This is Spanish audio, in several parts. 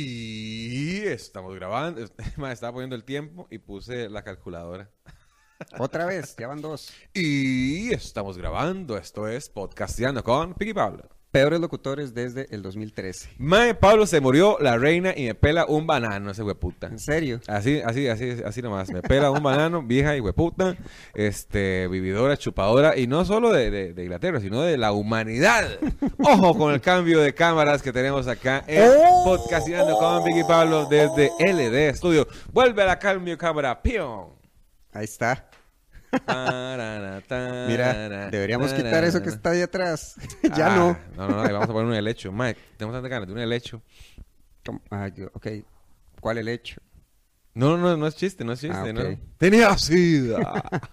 Y estamos grabando. Ma, estaba poniendo el tiempo y puse la calculadora. Otra vez, ya van dos. Y estamos grabando. Esto es Podcasteando con Piggy Pablo. Peores locutores desde el 2013. Mae, Pablo se murió la reina y me pela un banano ese hueputa. ¿En serio? Así, así, así, así nomás. Me pela un banano, vieja y hueputa, este, vividora, chupadora, y no solo de, de- de Inglaterra, sino de la humanidad. Ojo con el cambio de cámaras que tenemos acá en Oh. Con Vicky Pablo desde LD Studio. Vuelve a la cambio cámara, pion. Ahí está. Mira, deberíamos quitar eso que está ahí atrás. ya Ah, no. No, no, no, ahí vamos a poner un helecho. Mike, tenemos tantas ganas de un helecho. Ah, yo- ok. ¿Cuál el hecho? No, no, no es chiste, no es chiste, Ah, ¿no? Tenía sida.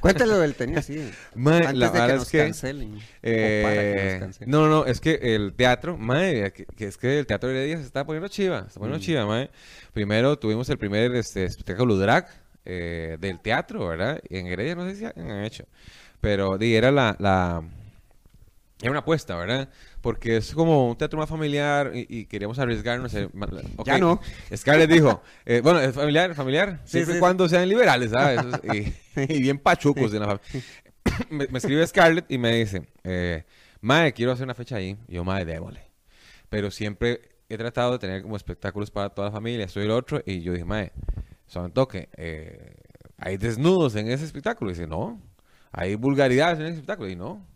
Cuéntale lo del tenía así. Mae, Antes la de que verdad nos es que, cancelen. Eh, o para que nos cancelen. no, no, es que el teatro, mae, que, que es que el teatro de Heredia se está poniendo chiva, se está poniendo Mm. chiva, mae. Primero tuvimos el primer este, espectáculo drag eh, del teatro, ¿verdad? Y en Heredia no sé si han hecho, pero di, era la, la, era una apuesta, ¿verdad? Porque es como un teatro más familiar y, y queríamos arriesgarnos. eh, ma- ok, Ya no. Scarlett dijo, eh, bueno, es familiar, familiar, Sí, siempre y sí, cuando sean liberales, ¿sabes? Y, y bien pachucos de la me, me escribe Scarlett y me dice, eh, Mae, quiero hacer una fecha ahí. Y yo, Mae, démosle. Pero siempre he tratado de tener como espectáculos para toda la familia, esto y el otro. Y yo dije, Mae, son toque, eh, hay desnudos en ese espectáculo. Y dice, no, hay vulgaridades en ese espectáculo. Y no.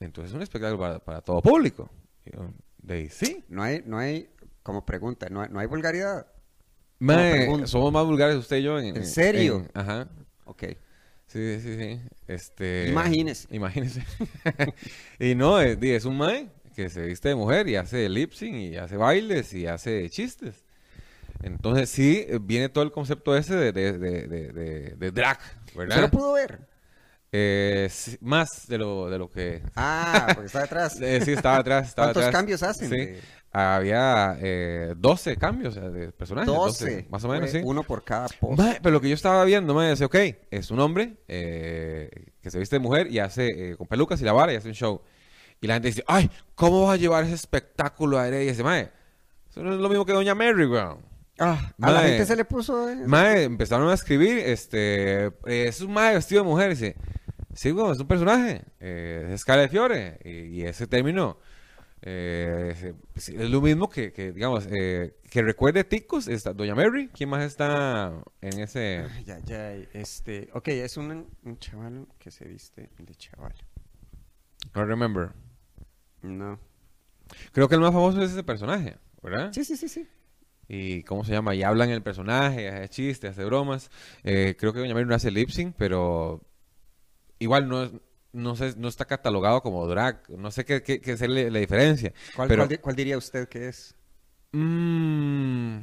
Entonces es un espectáculo para, para todo público. Yo, de ahí, sí. No hay, no hay, como pregunta, no hay, no hay vulgaridad. Somos más vulgares usted y yo. ¿En, ¿En serio? en- ajá. Ok. Sí, sí, sí. Este, Imagínese. Imagínese. y no, es, un mae que se viste de mujer y hace lip sync y hace bailes y hace chistes. Entonces sí, eh, viene todo el concepto ese de, de, de, de, de- de drag, ¿Usted ¿verdad? lo pudo ver? Eh, sí, más de lo, de lo que... Ah, porque está detrás. Eh, sí, estaba atrás. Estaba ¿Cuántos atrás. cambios hacen? Sí. Había eh, 12 cambios de personajes. 12. más o menos, sí. Uno por cada post. Pero lo que yo estaba viendo, me dice, ok, es un hombre eh, que se viste de mujer y hace eh, con pelucas y la vara y hace un show. Y la gente dice, ay, ¿cómo vas a llevar ese espectáculo a Heredia? Y dice, mae, eso no es lo mismo que Doña Mary, weón. Ah, a la Mae. gente se le puso. eh, Mae, empezaron a escribir, este, eh, es un mae vestido de mujer. Dice, sí, weón, es un personaje, eh, es Fiore. Y, y ese término eh, es, es lo mismo que, que, digamos, eh, que recuerde Ticos, está Doña Mary. ¿Quién más está en ese...? Ay, ya, ya, este, ok, es un, un chaval que se viste de chaval. No remember. No. Creo que el más famoso es ese personaje, ¿verdad? Sí, sí, sí, sí. Y cómo se llama, y hablan el personaje, hace chistes, hace bromas. Eh, creo que Doña Mary no hace lip sync, pero igual no es- no sé, no está catalogado como drag. No sé qué, qué, qué es la, la diferencia. ¿Cuál, pero, cuál di- cuál diría usted que es? Mm,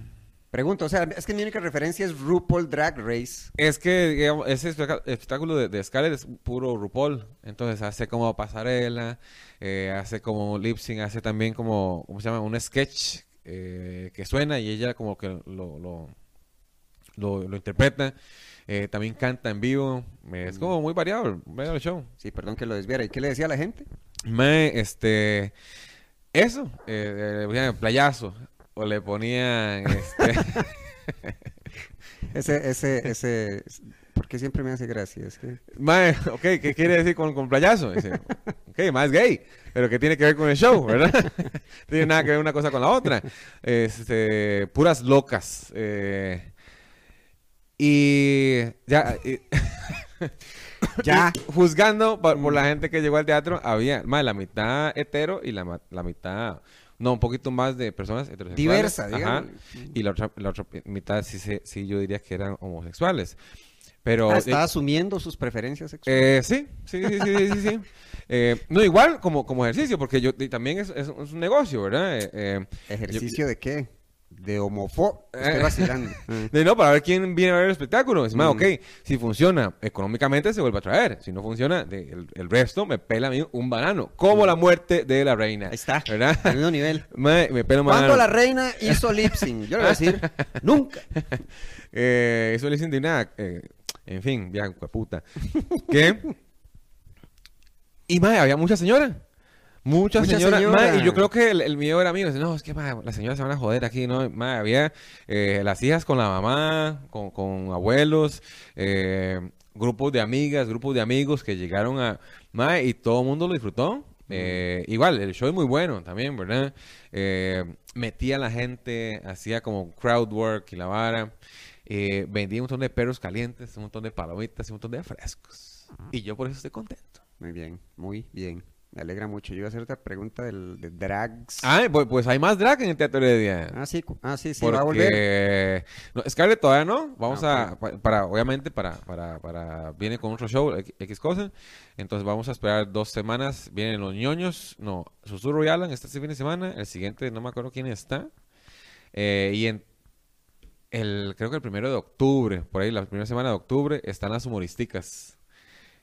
Pregunto, o sea, es que mi única referencia es RuPaul Drag Race. es que digamos, ese espectá- espectáculo de, de Scarlett es puro RuPaul. Entonces hace como pasarela, eh, hace como lip sync, hace también como, ¿cómo se llama? Un sketch eh, que suena y ella como que lo, lo, lo, lo interpreta. Eh, también canta en vivo. Es como muy variado, el show. Sí, perdón que lo desviara. ¿Y qué le decía a la gente? Me, este, eso, eh, le ponían playazo. O le ponían, este, Ese, ese, ese, ¿por qué siempre me hace gracia? Es que... Mae, ok, ¿qué quiere decir con, con playazo? Dice, ok, más gay, pero ¿qué tiene que ver con el show, verdad? no tiene nada que ver una cosa con la otra. Este, puras locas. eh, y ya, y- Ya. juzgando por, por la gente que llegó al teatro, había más la mitad hetero y la, la mitad, no, un poquito más de personas heterosexuales. Diversa, Ajá. digamos. Y la otra, la otra mitad sí, sí yo diría que eran homosexuales. Pero Ah, eh, está asumiendo sus preferencias sexuales. eh, sí, sí, sí, sí, sí, sí. Eh, no, igual como, como ejercicio, porque yo también es, es- es un negocio, ¿verdad? Eh, eh, ¿Ejercicio de qué? De homofo. Estoy Eh. vacilando. Mm. de no, para ver quién viene a ver el espectáculo. Es más, Mm. ok, si funciona económicamente se vuelve a traer. Si no funciona, de- el, el resto me pela a mí un banano. Como la muerte de la reina. Mm. Ahí está. ¿Verdad? Al mismo nivel. Me, me pela un ¿Cuándo banano. la reina hizo lip sync? Yo le voy a decir, nunca. Eh, eso le dicen de nada. eh, en fin, ya, puta. ¿Qué? Y mae, había muchas señoras. Muchas Mucha señoras, señora. y yo creo que el, el miedo era mío, no, es que ma, las señoras se van a joder aquí, ¿no? Ma, había eh, las hijas con la mamá, con, con abuelos, eh, grupos de amigas, grupos de amigos que llegaron a, ma, y todo el mundo lo disfrutó. Eh, igual, el show es muy bueno también, ¿verdad? Metía a la gente, hacía como crowd work y la vara. Eh, vendía un montón de perros calientes, un montón de palomitas y un montón de frescos. Y yo por eso estoy contento. Muy bien, muy bien. Me alegra mucho. Yo iba a hacer otra pregunta del, de drags. Ah, pues, pues hay más drag en el Teatro Heredia. Ah, sí, ah, sí, sí, porque... va a volver. No, Scarlett todavía no. Vamos Ah, a... pa- Para, obviamente, para, para, para... Viene con otro show, X, X cosa. Entonces vamos a esperar dos semanas. Vienen los ñoños. No, Susurro y Alan este fin de semana. El siguiente, no me acuerdo quién está. Eh, y en... El, creo que el primero de octubre, por ahí, la primera semana de octubre, están las humorísticas.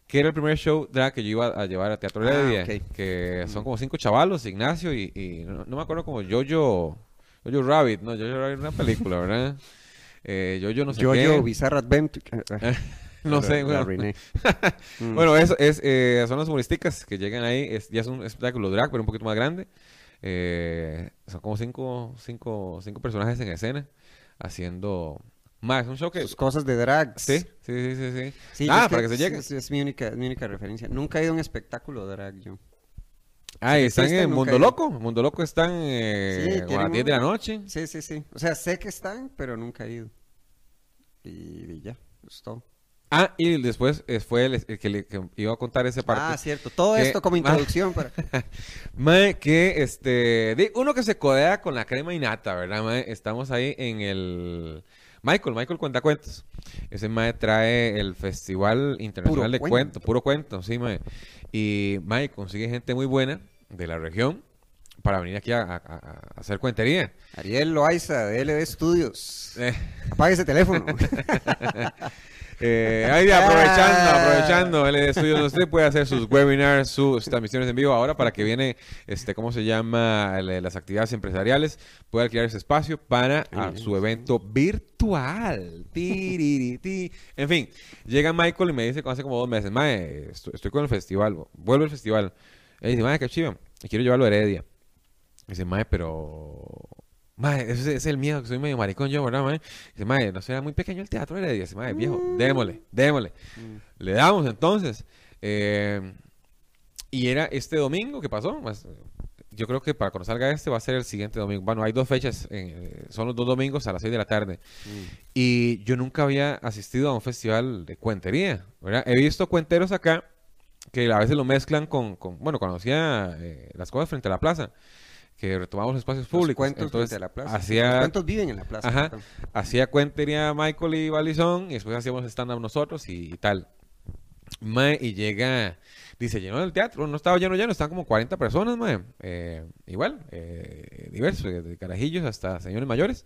Que era el primer show drag que yo iba a llevar a Teatro Ah, Heredia. ok. Que son como cinco chavalos, Ignacio y, y no, no me acuerdo como Jojo, Jojo Rabbit, no, Jojo Rabbit es una película, ¿verdad? Eh, Jojo no sé Yo, qué. Bizarre Adventure. no sé, bueno. Mm. Bueno, eso es, eh, son las humorísticas que llegan ahí. Es, ya es un espectáculo drag, pero un poquito más grande. Eh, son como cinco, cinco, cinco personajes en escena haciendo... Más, un show que... Sus cosas de drags. Sí, sí, sí, sí. sí. Sí, ah, para que se llegue. Es, es mi, única, es mi única referencia. Nunca he ido a un espectáculo drag yo. Ah, están en Mundo. Loco. Mundo Loco están eh, Sí, a las 10 de la noche. Sí, sí, sí. O sea, sé que están, pero nunca he ido. Y, y ya, es todo. Ah, y después eh, fue el, el que, le, que iba a contar esa parte. Ah, cierto. Todo que- esto como Ah. introducción para... Mae, que este, de- uno que se codea con la crema y nata, ¿verdad? Estamos ahí en el Michael, Michael Cuentacuentos. Ese mae trae el Festival Internacional Puro de cuento. Cuento, puro cuento, sí, mae. Y mae consigue gente muy buena de la región para venir aquí a, a- a- a hacer cuentería. Ariel Loaiza, de LD Studios. Eh, Apague ese teléfono. Eh, ahí aprovechando, Ah. aprovechando el estudio, usted puede hacer sus webinars, sus transmisiones en vivo ahora para que viene, este, ¿cómo se llama? El- las actividades empresariales, puede alquilar ese espacio para ah, su evento virtual. En fin, llega Michael y me dice hace como dos meses, Mae, estoy, estoy con el festival, vuelvo al festival. Él dice, Mae, qué chido, y quiero llevarlo a Heredia. Dice, Mae, pero... Mae, ese es, el miedo, que soy medio maricón yo, ¿verdad, mae? Dice, mae, no será muy pequeño el teatro de. Dice, mae, viejo, démosle, démosle. Le damos entonces. Eh, y era este domingo que pasó. Yo creo que para cuando salga este va a ser el siguiente domingo. Bueno, hay dos fechas, eh, son los dos domingos a las 6 de la tarde. Y yo nunca había asistido a un festival de cuentería, ¿verdad? He visto cuenteros acá que a veces lo mezclan con, con bueno, cuando hacía eh, las cosas frente a la plaza, que retomamos los espacios Los públicos. cuentos Entonces, la plaza. hacía- Los viven en la plaza. Ajá. hacía cuentería Michael y Balizón y después hacíamos stand-up nosotros y, y tal. Mae, y llega, dice, llenó el teatro, no estaba lleno lleno, estaban como 40 personas, mae. Eh, igual, eh, diversos, desde carajillos hasta señores mayores.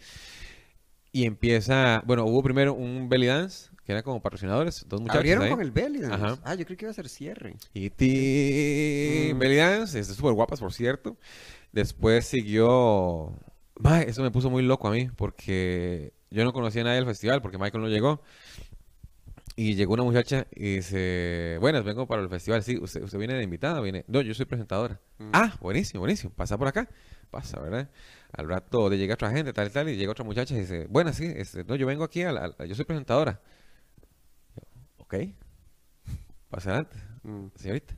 Y empieza, bueno, hubo primero un belly dance, que era como patrocinadores, dos muchachos Abrieron ahí. con el belly dance. Ajá. Ah, yo creo que iba a ser cierre. Y ti Mm. Belly Dance, súper guapas, por cierto. Después siguió. Eso me puso muy loco a mí, porque yo no conocía a nadie del festival, porque Michael no llegó. Y llegó una muchacha y dice: Buenas, vengo para el festival. Sí, usted, usted viene de invitada, viene. No, yo soy presentadora. Mm. Ah, buenísimo, buenísimo. Pasa por acá. Pasa, ¿verdad? Al rato de llega otra gente, tal y tal, y llega otra muchacha y dice: Buenas, sí, este, no, yo vengo aquí, a la- a- yo soy presentadora. Ok. Pasa adelante Mm. señorita.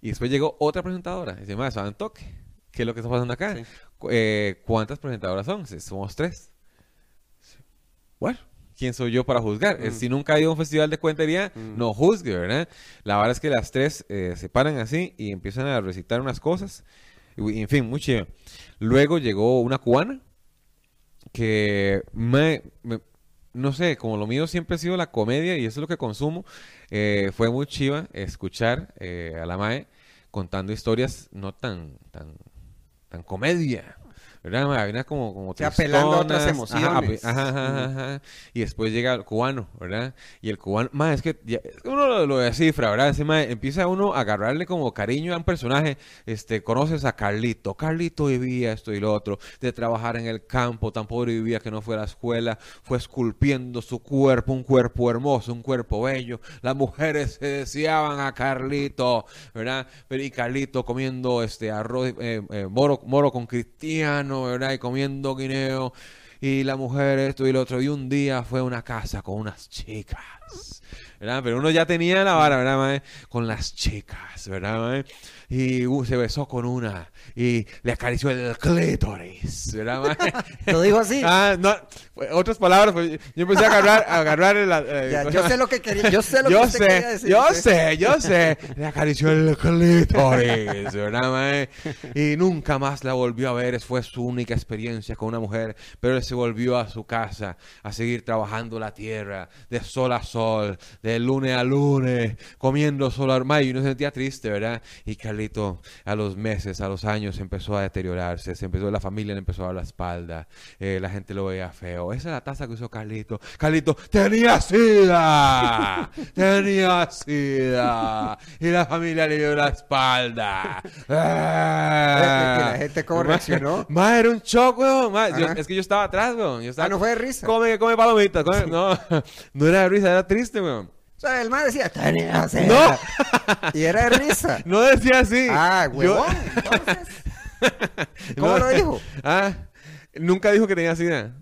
Y después llegó otra presentadora. Y dice, más, un toque. ¿Qué es lo que está pasando acá? Sí. Eh, ¿Cuántas presentadoras son? Somos tres. Bueno, ¿quién soy yo para juzgar? Eh, Mm. Si nunca ha ido a un festival de cuentería, Mm. no juzgue, ¿verdad? La verdad es que las tres eh, se paran así y empiezan a recitar unas cosas. Y, en fin, muy chido. Luego llegó una cubana que me, me- no sé, como lo mío siempre ha sido la comedia y eso es lo que consumo, eh, fue muy chiva escuchar eh, a la Mae contando historias no tan, tan, tan comedia, sea, apelando a otras emociones. Ajá, ajá, ajá, ajá. Y después llega el cubano, ¿verdad? Y el cubano, mae, es que ya- uno lo, lo descifra, ¿verdad? Ese empieza uno a agarrarle como cariño a un personaje. Este, conoces a Carlito. Carlito vivía esto y lo otro, de trabajar en el campo, tan pobre vivía que no fue a la escuela, fue esculpiendo su cuerpo, un cuerpo hermoso, un cuerpo bello. Las mujeres se deseaban a Carlito, ¿verdad? Pero y Carlito comiendo este arroz, eh, eh, moro, moro con cristiano, ¿verdad? Y comiendo guineo. Y la mujer esto y lo otro. Y un día fue a una casa con unas chicas. ¿Verdad? Pero uno ya tenía la vara, ¿verdad? Con las chicas, ¿verdad? Y uh, se besó con una. Y le acarició el clítoris, ¿verdad, mae? Lo dijo así. Ah, no, otras palabras, pues, yo empecé a agarrar, a agarrar el, eh, Ya, ¿cómo se yo sé lo que quería, yo sé lo yo que sé, quería decir. yo sé, yo sé. Le acarició el clítoris, ¿verdad, mae? Y nunca más la volvió a ver. Fue su única experiencia con una mujer. Pero él se volvió a su casa a seguir trabajando la tierra de sol a sol, de lunes a lunes, comiendo solo armado. Y uno se sentía triste, ¿verdad? Y Carlito, a los meses, a los años, empezó a deteriorarse. Se empezó, la familia le empezó a dar la espalda. eh, la gente lo veía feo. Esa es la taza que usó Carlito. Carlito, tenía sida. tenía sida. Y la familia le dio la espalda. La gente cómo reaccionó. Ma, era un shock, weón. ma. Yo- es que yo estaba atrás, weón. Yo estaba, Ah, no fue de risa. Come, come palomitas. come- No, no era de risa, era triste, weón. O sea, el man decía, tenía sed". No. Y era de risa. No decía así. Ah, Yo- huevón. Entonces, ¿Cómo No. lo dijo? Ah, nunca dijo que tenía sida.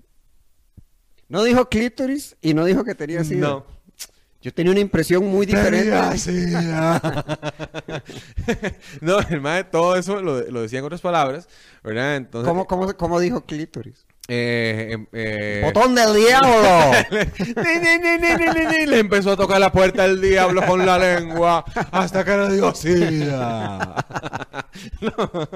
No dijo clítoris y no dijo que tenía sida. No. Yo tenía una impresión muy diferente. No, el mae, todo eso lo, lo decía en otras palabras, ¿verdad? Entonces, ¿Cómo, cómo, cómo dijo clítoris? Eh, em- eh, ¡Botón del diablo! Le empezó a tocar la puerta el diablo con la lengua hasta que le dio sida. No,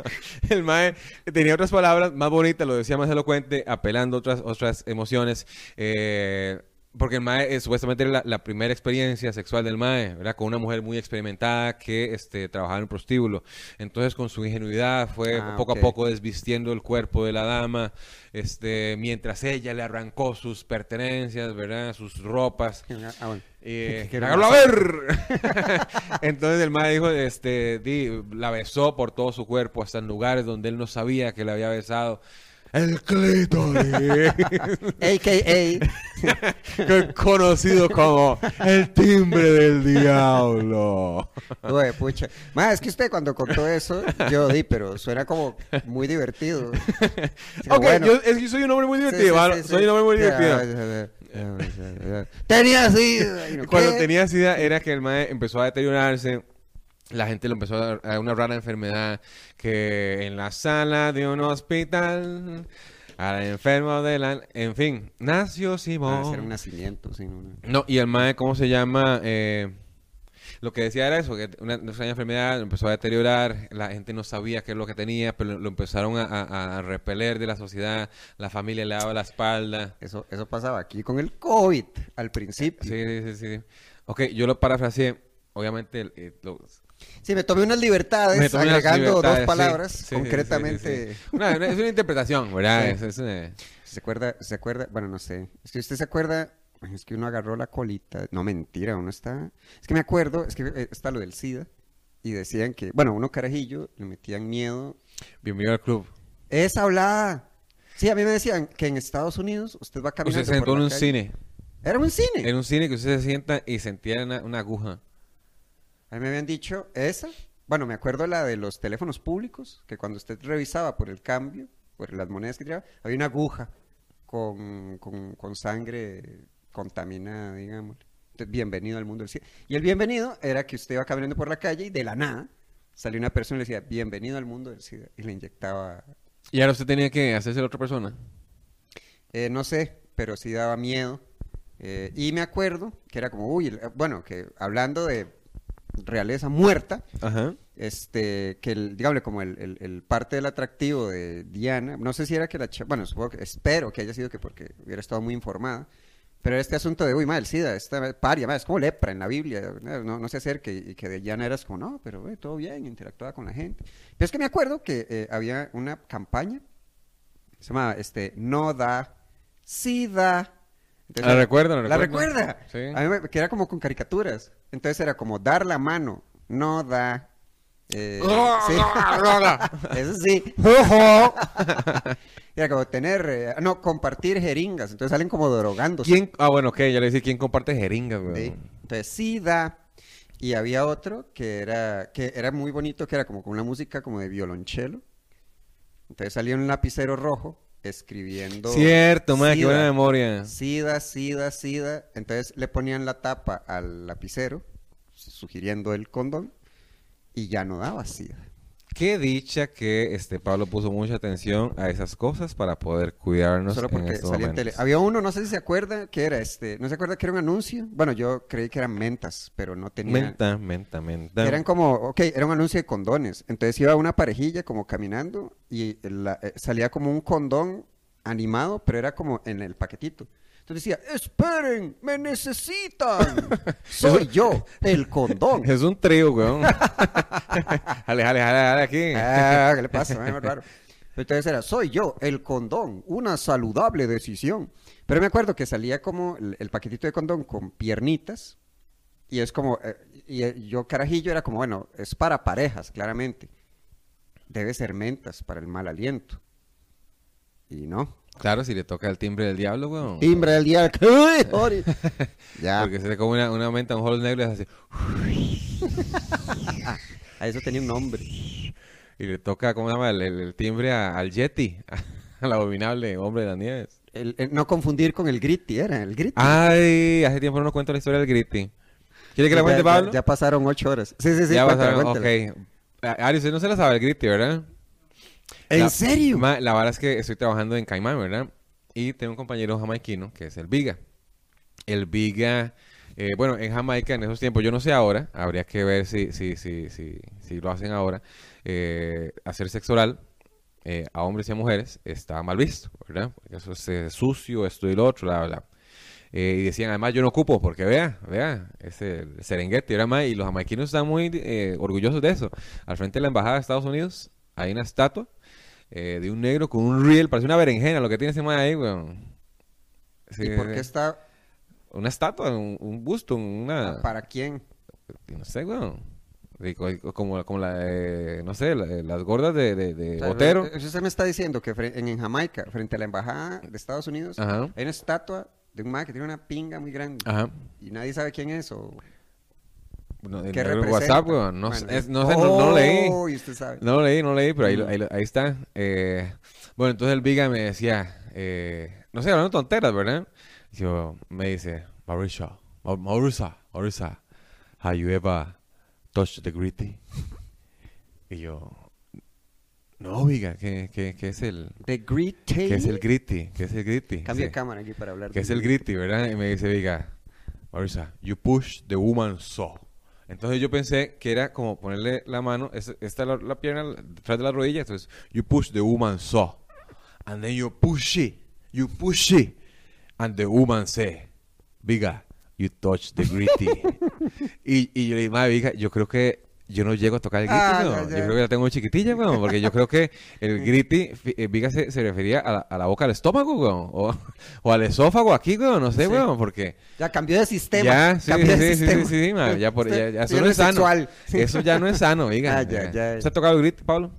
el mae tenía otras palabras más bonitas, lo decía más elocuente, apelando a otras, otras emociones. eh, porque el mae eh, supuestamente la, la primera experiencia sexual del mae, ¿verdad? Con una mujer muy experimentada que este, trabajaba en un prostíbulo. Entonces, con su ingenuidad, fue Ah, poco a poco desvistiendo el cuerpo de la dama, este, mientras ella le arrancó sus pertenencias, ¿verdad? Sus ropas. Ah, bueno. Eh, hágalo a ver. Entonces el mae dijo, este, di, la besó por todo su cuerpo, hasta en lugares donde él no sabía que la había besado. El clítoris. A.K.A. conocido como el timbre del diablo. Güey, pucha. Más, es que usted cuando contó eso, yo di, pero suena como muy divertido. Ok, bueno. yo, es que soy un hombre muy divertido, sí, ¿vale? sí, sí. soy un hombre muy divertido. Tenía no, Cuando tenía sida era que el mae empezó a deteriorarse. La gente lo empezó a a una rara enfermedad que en la sala de un hospital al enfermo de la... En fin, nació Ah, Simón. hacer un nacimiento, sí. no, no. No, y el mae, ¿cómo se llama? Eh, lo que decía era eso, que una, una extraña enfermedad empezó a deteriorar, la gente no sabía qué es lo que tenía, pero lo empezaron a, a- a repeler de la sociedad, la familia le daba la espalda. Eso, eso pasaba aquí con el COVID al principio. Sí, sí, sí, sí. Ok, yo lo parafraseé, obviamente, eh, lo- Sí, me tomé unas libertades unas agregando libertades, dos palabras, sí, sí, sí, concretamente. sí, sí. Una- una- es una interpretación, ¿verdad? Sí. Es- es una- ¿Se acuerda? ¿Se acuerda? Bueno, no sé. Si usted se acuerda, es que uno agarró la colita. No, mentira, uno está. Es que me acuerdo, es que eh, está lo del SIDA. Y decían que, bueno, uno carajillo le metían miedo. Bienvenido al club. Esa hablada. Sí, a mí me decían que en Estados Unidos usted va Usted caminando. se sentó por en un calle. cine, Era un cine. en un cine que usted se sienta y sentía una, una aguja. A mí me habían dicho esa. Bueno, me acuerdo la de los teléfonos públicos, que cuando usted revisaba por el cambio, por las monedas que tiraba, había una aguja con, con, con sangre contaminada, digamos. Entonces, bienvenido al mundo del cine. Y el bienvenido era que usted iba caminando por la calle y de la nada salió una persona y le decía, bienvenido al mundo del SIDA. Y le inyectaba, Y ahora usted tenía que hacerse la otra persona. eh, no sé, pero sí daba miedo. Eh, y me acuerdo que era como, uy, bueno, que hablando de realeza muerta, Ajá. este, que el, dígame, como el, el- el parte del atractivo de Diana, no sé si era que la bueno, supongo espero que haya sido que porque hubiera estado muy informada, pero este asunto de, uy, madre, el SIDA, esta paria, madre, es como lepra en la Biblia, no, no se acerque, y que de Diana eras como, no, pero eh, todo bien, interactuaba con la gente. Pero es que me acuerdo que eh, había una campaña Se llamaba este, No da, Sí da. Entonces, La recuerdo, la ¿La recuerda? Sí. A mí me, que era como con caricaturas. Entonces era como dar la mano, no da. eh, sí. Eso sí. Era como tener, eh, no, compartir jeringas. Entonces salen como drogándose. ¿Quién? Ah, bueno, ok, ya le decía quién comparte jeringas, güey. Sí. Entonces sí da. Y había otro que era, que era muy bonito, que era como con una música como de violonchelo. Entonces salía un lapicero rojo escribiendo. Cierto, madre, qué buena memoria. Sida, sida, sida. Entonces le ponían la tapa al lapicero, sugiriendo el condón, y ya no daba sida. Qué dicha que este Pablo puso mucha atención a esas cosas para poder cuidarnos Solo en porque estos salía en tele. Había uno, no sé si se acuerda, que era este, no se acuerda que era un anuncio. Bueno, yo creí que eran mentas, pero no tenía. Menta, menta, menta. Eran como, ok, era un anuncio de condones. Entonces iba una parejilla como caminando y la- eh, salía como un condón animado, pero era como en el paquetito. Entonces decía, esperen, me necesitan. Soy yo, el condón. Es un trío, weón. jale, jale, jale, jale aquí. Ah, ¿qué le pasa? Raro. Entonces era, soy yo, el condón, una saludable decisión. Pero me acuerdo que salía como el, el paquetito de condón con piernitas. Y es como, eh, y eh, yo carajillo era como, bueno, es para parejas, claramente. Debe ser mentas para el mal aliento. Y no. Claro, si le toca el timbre del diablo, weón. Timbre del ya, Porque se le come una, una menta, un holo negro y es así. a eso tenía un nombre. Y le toca, ¿cómo se llama? El, el- el timbre a- al Yeti, al abominable hombre de las nieves. El- no confundir con el gritty, era el gritty. Ay, hace tiempo no nos cuento la historia del Gritty. ¿Quiere que la cuente, Pablo? Ya, pasaron ocho horas. Sí, sí, sí. Ya pasaron, cuéntala. ok. A- Ari, usted no se la sabe el Gritty, ¿verdad? ¿En La- serio? Ma, la verdad es que estoy trabajando en Caimán, ¿verdad? Y tengo un compañero jamaiquino que es el Viga. El Viga, eh, bueno, en Jamaica en esos tiempos, yo no sé ahora, habría que ver si, si, si, si, si lo hacen ahora, eh, hacer sexo oral eh, a hombres y a mujeres está mal visto, ¿verdad? Porque eso es sucio, esto y lo otro, bla, bla. Eh, y decían, además, yo no ocupo, porque vea, vea, es el Serengeti, ma? Y los jamaiquinos están muy eh, orgullosos de eso. Al frente de la embajada de Estados Unidos hay una estatua eh, de un negro con un riel, parece una berenjena lo que tiene ese man ahí, weón. Sí, ¿Y por qué está? Una estatua, un, un busto, una... ¿Para quién? No sé, weón. Como, como la de, no sé, la- las gordas de, de, de O sea, Botero. eh, Usted me está diciendo que en, en Jamaica, frente a la embajada de Estados Unidos, Ajá. hay una estatua de un man que tiene una pinga muy grande. Ajá. Y nadie sabe quién es o No, qué el representa. WhatsApp, weón. No, Bueno, sé, es- no sé, no, leí. Oh, usted sabe. No leí, no leí, pero ahí, Mm. ahí, ahí está. Eh, bueno, entonces el Viga me decía, eh, no sé, hablando tonteras, ¿verdad? Yo, me dice, Marisha, Ma- Marisa, Marisa, have you ever touched the gritty? Y yo, no, Viga, ¿qué, qué, qué es el, The Great qué es el gritty? ¿Qué es el gritty? Cambia Sí. cámara aquí para hablar. ¿Qué de- es el gritty, verdad? Y me dice, Viga, Marisa, you push the woman so. Entonces yo pensé que era como ponerle la mano, es- esta la, la pierna detrás de la rodilla, entonces you push the woman so. And then you push it, you push it. And the woman say, Viga, you touch the gritty. y, y yo le dije, madre, Viga, yo creo que yo no llego a tocar el gritty, Ah, Yo creo que la tengo muy chiquitilla, weón, porque yo creo que el gritty, fi- eh, Viga se, se refería a la, a la boca del estómago, weón, o, o al esófago aquí, weón, no sé, Sí. weón, porque... Ya cambió de sistema. Ya, sí, cambió sí, de sí, sistema. sí, sí, ma, ya, por, ya, Usted- ya, eso no es sano. Eso ya no es sano, diga. Ah. ¿Usted ha tocado el grit, Pablo?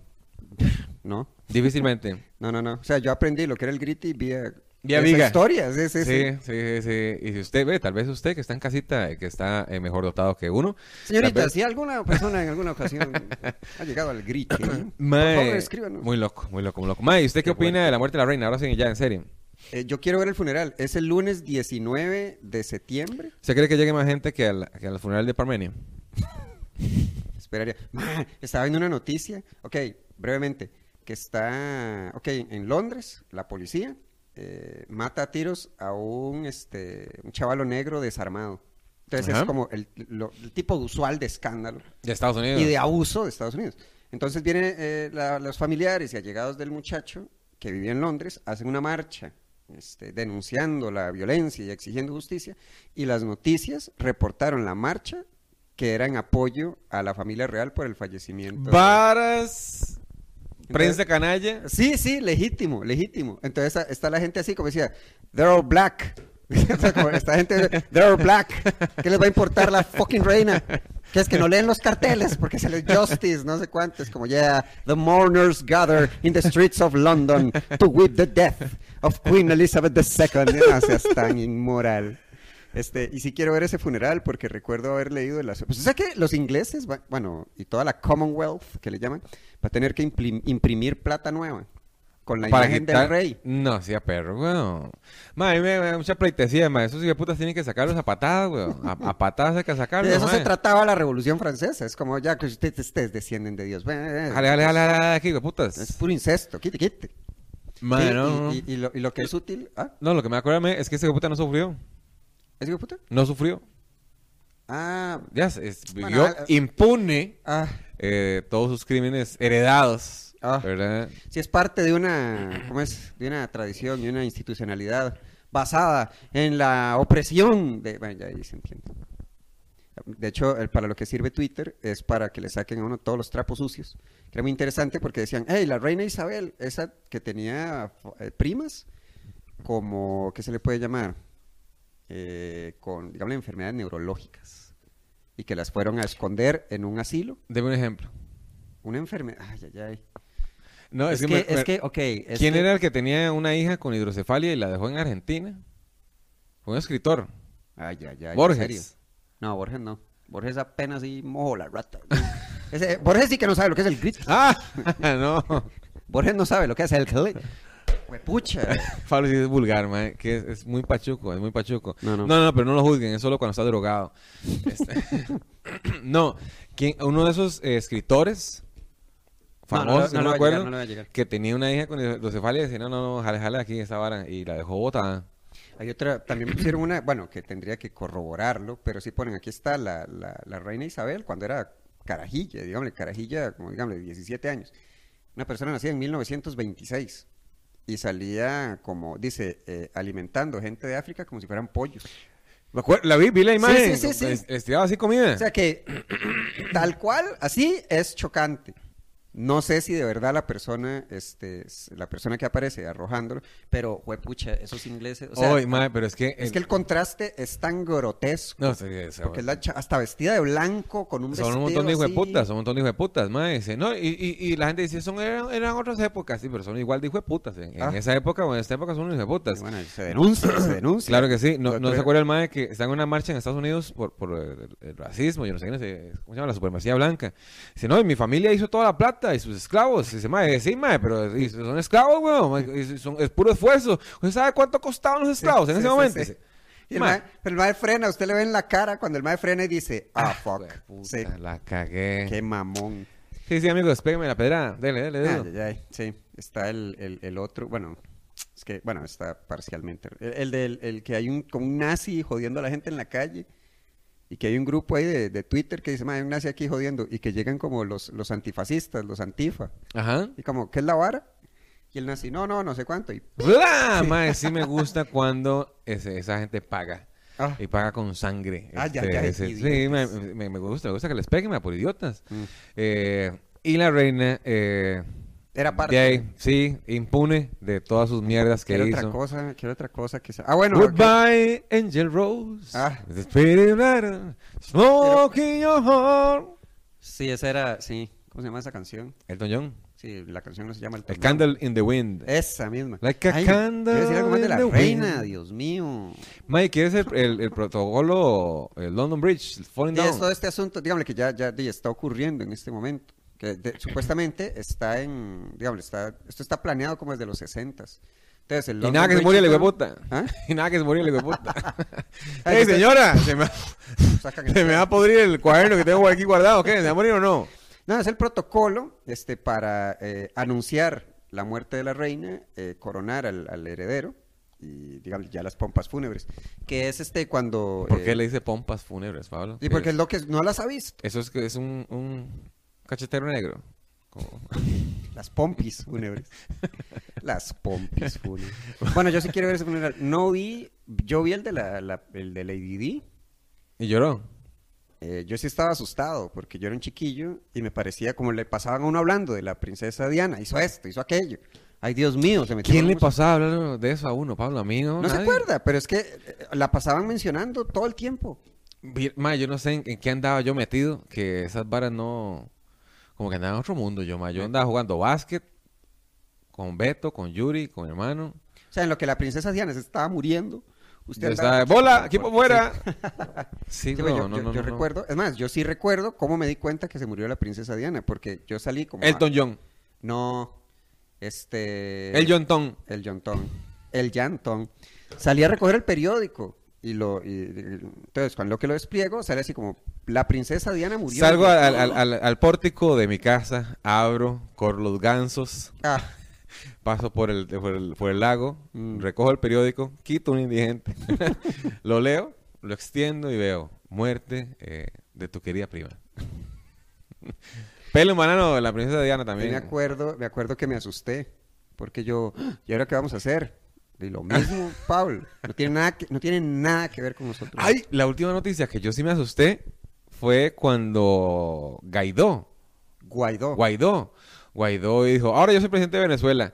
No, Difícilmente. no, no, no. O sea, yo aprendí lo que era el gritty vía, Vía Viga. historia. Sí, sí, Sí, sí. sí. Y si usted ve, tal vez usted que está en casita, eh, que está eh, mejor dotado que uno. Señorita, vez- si alguna persona en alguna ocasión ha llegado al gritty, por Mae, favor, escríbanos. Muy loco, muy loco, muy loco. Mae, ¿y usted qué, Qué opina bueno. de la muerte de la reina? Ahora sí, ya, en serio. Eh, yo quiero ver el funeral. Es el lunes 19 de septiembre. ¿Usted cree que llegue más gente que al, que al funeral de Parmenio? Esperaría. Ma, estaba viendo una noticia. Ok, brevemente. Que está. Ok, en Londres, la policía eh, mata a tiros a un, este, un chavalo negro desarmado. Entonces Ajá. es como el, lo- el tipo usual de escándalo De Estados Unidos. y de abuso de Estados Unidos. Entonces vienen eh, la- los familiares y allegados del muchacho que vivía en Londres, hacen una marcha este, denunciando la violencia y exigiendo justicia, y las noticias reportaron la marcha que era en apoyo a la familia real por el fallecimiento. Varas. Prensa canalla. Sí, sí, legítimo, legítimo. Entonces está la gente así como decía, they're all black. Como esta gente, they're all black. ¿Qué les va a importar la fucking reina? Que es que no leen los carteles porque se les justice, no sé cuánto. Es como, yeah, the mourners gather in the streets of London to weep the death of Queen Elizabeth II. No seas tan inmoral. Este, y sí quiero ver ese funeral porque recuerdo haber leído las... Pues o sea que los ingleses, va- bueno, y toda la Commonwealth, que le llaman, va a tener que imprim- imprimir plata nueva con la imagen quitar- del rey. No, sí, a perro, weón. Ma, a mí me, me da mucha pleitesía, ma. Esos putas tienen que sacarlos a patadas, weón. A, a patadas hay que sacarlos, De eso se trataba la Revolución Francesa. Es como, ya que ustedes, ustedes descienden de Dios. Jale, Jale, jale, jale, jale, aquí, putas. Es puro incesto, quite, quite. Ma, Sí, no. y, y- y lo, y lo que es útil... ¿Ah? No, lo que me acuerdo es que ese puta no sufrió. ¿Es hijo de puta? No sufrió. Ah, Ya, se- es- Bueno, vivió ah, impune ah, eh, todos sus crímenes heredados, Ah. ¿verdad? sí es parte de una, ¿cómo es? De una tradición y una institucionalidad basada en la opresión de... Bueno, ya ahí se entiende. De hecho, el- para lo que sirve Twitter es para que le saquen a uno todos los trapos sucios. Que era muy interesante porque decían, hey, la reina Isabel, esa que tenía eh, primas, como, ¿qué se le puede llamar? Eh, con, digamos, enfermedades neurológicas. Y que las fueron a esconder en un asilo. Deme un ejemplo. Una enfermedad... Ay, ay, ay. No, es, es, que, me- es que, ok. es ¿Quién que- era el que tenía una hija con hidrocefalia y la dejó en Argentina? Fue un escritor. Ay, ay, ay, ¿en serio? Borges. No, Borges no. Borges apenas sí mojo la rata. Ese- Borges sí que no sabe lo que es el grit. Ah, no. Borges no sabe lo que es el clit. Pucha. Pablo sí es vulgar, man, que es, es muy pachuco, es muy pachuco. No, no. no, no, pero no lo juzguen, es solo cuando está drogado. Este, no, ¿quién- uno de esos eh, escritores No, no, famosos, no, no, no me llegar, acuerdo, llegar. que tenía una hija con hidrocefalia y decía, no, no, no, jale, jale aquí esa vara, y la dejó botada. Hay otra, también pusieron una, bueno, que tendría que corroborarlo, pero sí ponen, aquí está la, la, la reina Isabel cuando era carajilla, digámosle, carajilla, como digámosle, 17 años. Una persona nacida en 1926 y salía como, dice, eh, alimentando gente de África como si fueran pollos. Me La vi, vi la imagen, sí, sí, sí. es- estiraba así comida. O sea que, tal cual, así es chocante. No sé si de verdad la persona, este, la persona que aparece arrojándolo, pero, pucha, esos ingleses, o sea, Oy, mae, pero es que... es que el contraste es tan grotesco. No, sí, sí, porque es la hasta vestida de blanco con un Son un montón de hijos de así. putas, son un montón de hijos de putas, mae. dice, No, y, y, y la gente dice, son, eran, eran otras épocas, sí, pero son igual de hijos de putas. En, en Ah. esa época o en esta época son unos hijos de putas. Bueno, se denuncia, se denuncia. Claro que sí. No, no se acuerda el mae que está en una marcha en Estados Unidos por, por el, el racismo, yo no sé qué, ¿cómo se llama? La supremacía blanca. Dice, no, y mi familia hizo toda la plata y sus esclavos. Dice, mae, sí, mae, pero y son esclavos, weón. y son- es puro esfuerzo. ¿Usted sabe cuánto costaban los esclavos en Sí, ese sí, momento? Y el "Mae, mae- pero el mae frena, usted le ve en la cara cuando el mae frena y dice, ah, fuck. puta, La cagué. qué mamón. Sí, sí, amigos, pégame la pedra. Dele, dele, dele. Ay, ay, sí, está el, el, el otro, bueno, es que, bueno, está parcialmente. El, el del el que hay un, como un nazi jodiendo a la gente en la calle y que hay un grupo ahí de, de Twitter que dice, "Ma, hay un nazi aquí jodiendo y que llegan como los, los antifascistas, los antifa. Ajá. Y como, ¿qué es la vara? Y el nazi, no, no, no sé cuánto. Y, ¡Bla! Mae, sí me gusta cuando ese- esa gente paga. Ah. Y paga con sangre. Ah, ya, Este, ya, ese- sí, idiotas. me, me- me gusta, me gusta que les peguen por idiotas. Mm. Eh, y la reina, eh, Era parte. de ahí, sí, impune de todas sus mierdas que Quiero hizo. otra cosa, quiero otra cosa que sea. Ah, bueno. Goodbye, Angel Rose. Ah. The Spirit Rider, Smoking your heart. Sí, esa era, sí. ¿Cómo se llama esa canción? Elton John. Sí, la canción no se llama El A Tornado. Candle in the Wind. Esa misma. Like a Ay, candle a decir algo más de la reina, wind. Dios mío. Mike, ¿quieres el, el, el protocolo, el London Bridge, Falling Y Down? es todo este asunto, dígame que ya, ya di, está ocurriendo en este momento. Que de- supuestamente está en, dígame, está, esto está planeado como desde los 60 Entonces, el Y London nada que se murió el y puta. ¿Ah? Y nada que se murió el puta. ¡Ey, señora! Se me, se me va a podrir el cuaderno que tengo aquí guardado. ¿Qué? ¿Se va a morir o no? No, es el protocolo este, para eh, anunciar la muerte de la reina, eh, coronar al, al heredero y, digamos, ya las pompas fúnebres. Que es este cuando... ¿Por eh, qué le dice pompas fúnebres, Pablo? Sí, porque ¿Qué es lo que no las ha visto. Eso es que es un, un cachetero negro. Como- Las pompis fúnebres. Las pompis fúnebres. Bueno, yo sí quiero ver ese funeral. No vi, yo vi el de la, la- el de Lady Di. Y lloró. eh, yo sí estaba asustado porque yo era un chiquillo y me parecía como le pasaban a uno hablando de la princesa Diana, hizo esto, hizo aquello. Ay, Dios mío, se metió ¿Quién le pasaba hablando de eso a uno, Pablo? A mí no. No se acuerda, pero es que eh, la pasaban mencionando todo el tiempo. Ma, yo no sé en, en qué andaba yo metido, que esas varas no... Como que andaba en otro mundo yo, ma. Yo andaba jugando básquet con Beto, con Yuri, con mi hermano. O sea, en lo que la princesa Diana se estaba muriendo, usted estaba, ¡Bola! ¡Equipo fuera! Sí, Sí, no, yo, no, yo- no, yo recuerdo, es más, yo sí recuerdo cómo me di cuenta que se murió la princesa Diana, porque yo salí como... a- Elton John. No, este... El John Ton. El Jontón. El Llantón. Salí a recoger el periódico. Y lo, y- entonces, cuando lo que lo despliego, sale así como, la princesa Diana murió. Salgo al, al- al- al pórtico de mi casa, abro, corro los gansos, Ah, paso por el, por el, por el lago, Mm. recojo el periódico, quito un indigente, lo leo, lo extiendo y veo, muerte eh, de tu querida prima. Pelo banano de la princesa Diana y también. me acuerdo, me acuerdo que me asusté. Porque yo, "Ah, ¿y ahora qué vamos a hacer? Y lo mismo, Paul. No tiene nada que, no tiene nada que ver con nosotros. Ay, la última noticia que yo sí me asusté fue cuando Guaidó, Guaidó. Guaidó, Guaidó dijo, ahora yo soy presidente de Venezuela.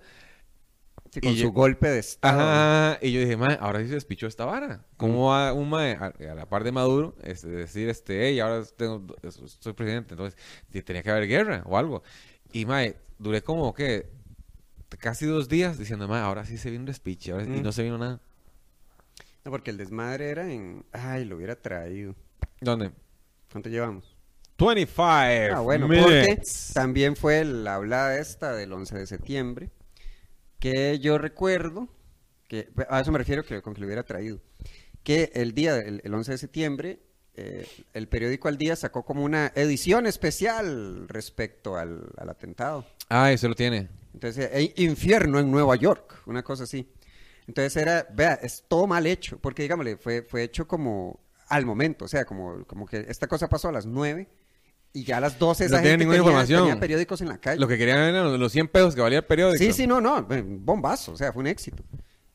Sí, con y su yo- golpe de estado. Ajá, y yo dije, mae, ahora sí se despichó esta vara. ¿Cómo va un mae a, a la par de Maduro este, decir, este, hey, ahora tengo, soy presidente? Entonces, tenía que haber guerra o algo. Y mae, duré como que casi dos días diciendo, ahora sí se vino un ahora sí- y Mm. no se vino nada. No, porque el desmadre era en... Ay, lo hubiera traído. ¿Dónde? ¿Cuánto llevamos? 25 Ah, bueno, porque también fue la hablada esta del 11 de septiembre, que yo recuerdo, que a eso me refiero que, con que lo hubiera traído, que el día, del el 11 de septiembre, eh, el periódico Al Día sacó como una edición especial respecto al, al atentado. Ah, eso lo tiene. Entonces, eh, infierno en Nueva York, una cosa así. Entonces era, vea, es todo mal hecho, porque digámosle, fue, fue hecho como al momento, o sea, como, como que esta cosa pasó a las 9 y ya a las 12 esa No gente ninguna tenía, información. tenía periódicos en la calle. Lo que querían eran los- los 100 pesos que valía el periódico. Sí, sí, no, no, eh, bombazo, o sea, fue un éxito.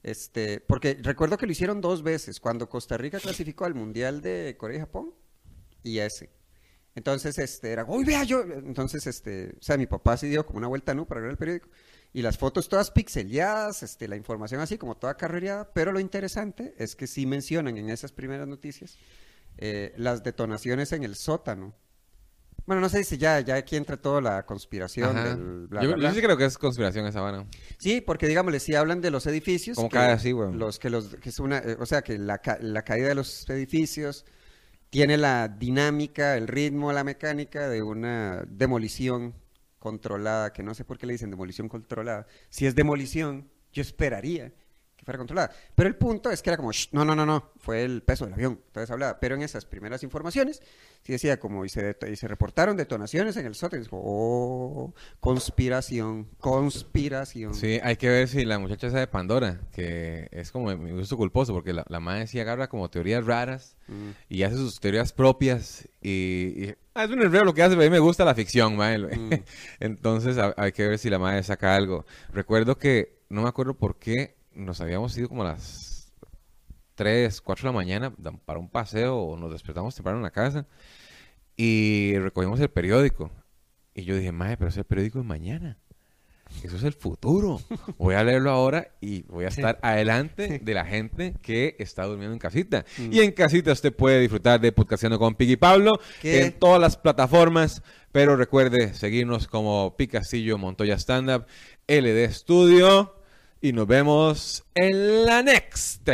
Este, porque recuerdo que lo hicieron dos veces, cuando Costa Rica clasificó al Mundial de Corea y Japón y ese. Entonces, este, era, uy, vea yo, entonces, este, o sea, mi papá sí dio como una vuelta, ¿no? Para ver el periódico. Y las fotos todas pixeleadas, este, la información así como toda carrereada, pero lo interesante es que sí mencionan en esas primeras noticias eh, las detonaciones en el sótano. Bueno, no sé si ya, ya aquí entra toda la conspiración Ajá. del bla, yo, bla, yo bla. sí creo que es conspiración esa vara. Sí, porque digámosle, si hablan de los edificios. ¿Cómo que cae así, weón? Los que los, que es una, eh, o sea, que la, la caída de los edificios tiene la dinámica, el ritmo, la mecánica de una demolición controlada, que no sé por qué le dicen demolición controlada. Si es demolición, yo esperaría que fuera controlada. Pero el punto es que era como, "Shh, no, no, no, no, fue el peso del avión. Entonces hablaba, pero en esas primeras informaciones, sí decía como, y se, y se reportaron detonaciones en el sótano. Y dijo, oh, conspiración, conspiración. Sí, hay que ver si la muchacha esa de Pandora, que es como mi gusto culposo, porque la, la madre sí agarra como teorías raras Mm. y hace sus teorías propias y... y- ah, es un enredo lo que hace, pero a mí me gusta la ficción, mae. Mm. Entonces ha- hay que ver si la madre saca algo. Recuerdo que, no me acuerdo por qué, nos habíamos ido como a las 3, 4 de la mañana para un paseo o nos despertamos temprano en la casa y recogimos el periódico. Y yo dije, madre, pero ese periódico es mañana. Eso es el futuro. Voy a leerlo ahora y voy a estar adelante de la gente que está durmiendo en casita. Mm. Y en casita usted puede disfrutar de Podcastando con Piggy Pablo ¿Qué? en todas las plataformas. Pero recuerde seguirnos como Picastillo Montoya Stand Up, LD Studio. Y nos vemos en la next.